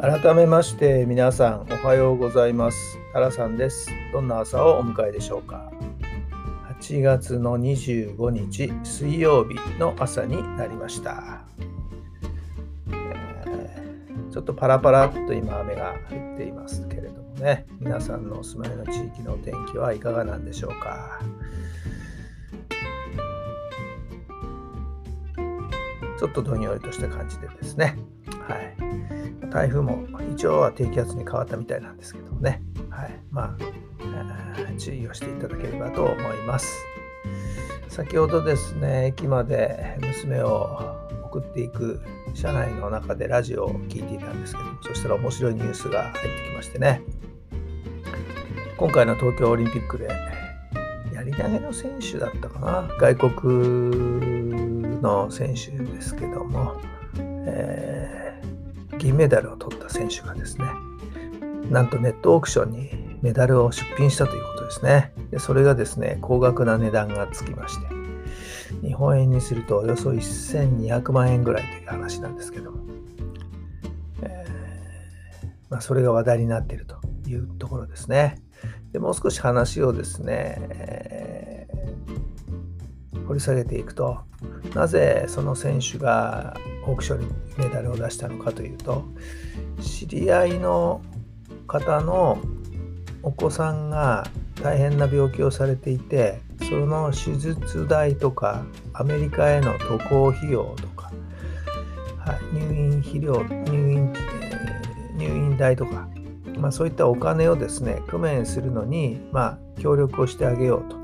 改めまして皆さんおはようございます。タラさんです。どんな朝をお迎えでしょうか。8月の25日水曜日の朝になりました、えー、ちょっとパラパラっと今雨が降っていますけれどもね。皆さんのお住まいの地域のお天気はいかがなんでしょうか。ちょっとどんよりとした感じでですね。はい。台風も一応は低気圧に変わったみたいなんですけどもね、はい、まあ、注意をしていただければと思います。先ほどですね、駅まで娘を送っていく車内の中でラジオを聞いていたんですけども、そしたら面白いニュースが入ってきましてね、今回の東京オリンピックで、やり投げの選手だったかな、外国の選手ですけども、えー銀メダルを取った選手がですね、なんとネットオークションにメダルを出品したということですね。でそれがですね、高額な値段がつきまして、日本円にするとおよそ1200万円ぐらいという話なんですけども、えー、まあ、それが話題になっているというところですね。でもう少し話をですね、えー、掘り下げていくと、なぜその選手がオークションにメダルを出したのかというと知り合いの方のお子さんが大変な病気をされていてその手術代とかアメリカへの渡航費用とか、はい、入院費料入院、えー、入院代とか、まあ、そういったお金をですね工面するのに、まあ、協力をしてあげようと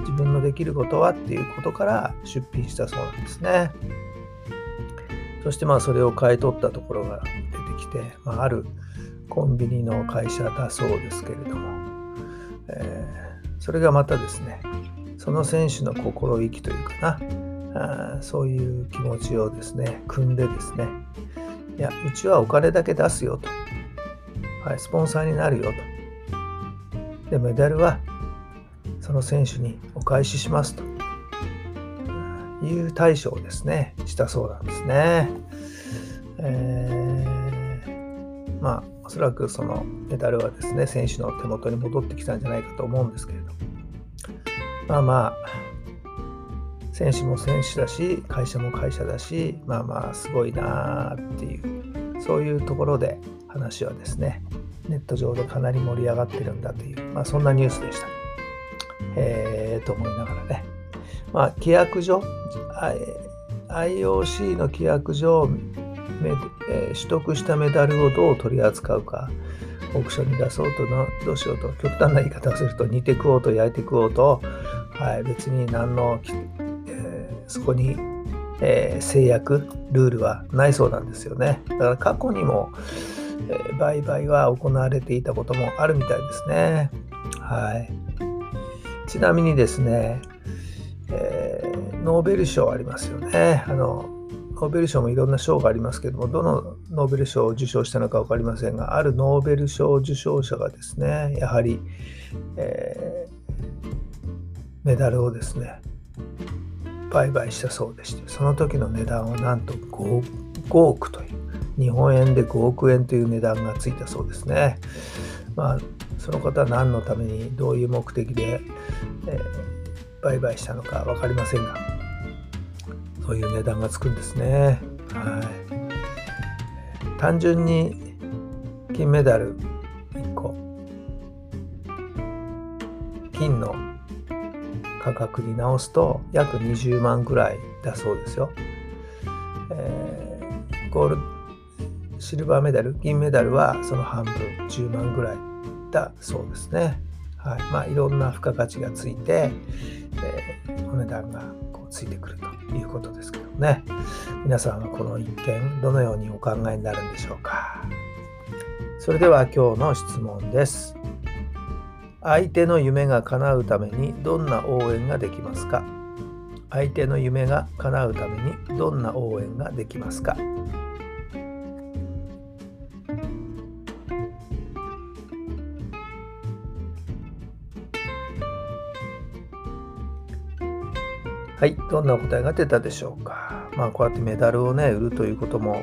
自分のできることはっていうことから出品したそうなんですね。そしてまあそれを買い取ったところが出てきて、まあ、あるコンビニの会社だそうですけれども、えー、それがまたですねその選手の心意気というかなあそういう気持ちをですね組んでですねいやうちはお金だけ出すよと、はい、スポンサーになるよと。でメダルはその選手にお返ししますと。いう対処をですね、したそうなんですね。えー、まあ、おそらくそのメダルはですね、選手の手元に戻ってきたんじゃないかと思うんですけれどまあまあ、選手も選手だし、会社も会社だし、まあまあ、すごいなーっていう、そういうところで話はですね、ネット上でかなり盛り上がってるんだという、まあ、そんなニュースでした。えー、と思いながらね。まあ、規約上、IOC の規約上、取得したメダルをどう取り扱うか、オークションに出そうとの、どうしようと、極端な言い方をすると、煮て食おうと焼いて食おうと、はい、別に何の、えー、そこに、えー、制約、ルールはないそうなんですよね。だから過去にも、えー、売買は行われていたこともあるみたいですね。はい。ちなみにですね、えー、ノーベル賞ありますよね。あのノーベル賞もいろんな賞がありますけども、どのノーベル賞を受賞したのか分かりませんが、あるノーベル賞受賞者がですね、やはり、えー、メダルをですね、売買したそうでして、その時の値段はなんと 5, 5億という、日本円で5億円という値段がついたそうですね。まあ、その方は何のために、どういう目的で、えー売買したのか分かりませんがそういう値段がつくんですね。はい、単純に金メダル1個金の価格に直すと約20万ぐらいだそうですよ。えー、ゴールシルバーメダル銀メダルはその半分10万ぐらいだそうですね。はい。まあ、いろんな付加価値がついて、えー、お値段がこうついてくるということですけどね。皆さんはこの一件どのようにお考えになるんでしょうか。それでは今日の質問です。相手の夢が叶うためにどんな応援ができますか？相手の夢が叶うためにどんな応援ができますか？はい、どんなお答えが出たでしょうか。まあ、こうやってメダルをね、売るということも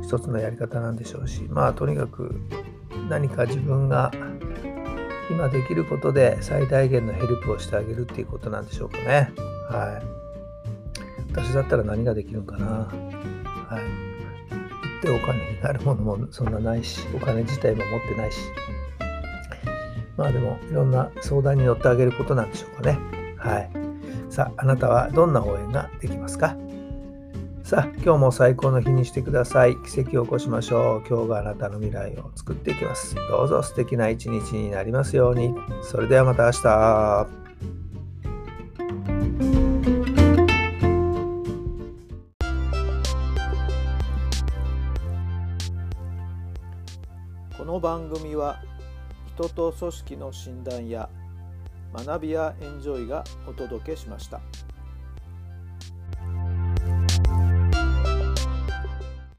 一つのやり方なんでしょうし、まあ、とにかく何か自分が今できることで最大限のヘルプをしてあげるっていうことなんでしょうかね。はい。私だったら何ができるのかな。はい。行ってお金になるものもそんなないし、お金自体も持ってないし。まあでも、いろんな相談に乗ってあげることなんでしょうかね。はい。さあ、あなたはどんな応援ができますか？さあ、今日も最高の日にしてください。奇跡を起こしましょう。今日があなたの未来を作っていきます。どうぞ素敵な一日になりますように。それではまた明日。この番組は人と組織の診断や学びやエンジョイがお届けしました。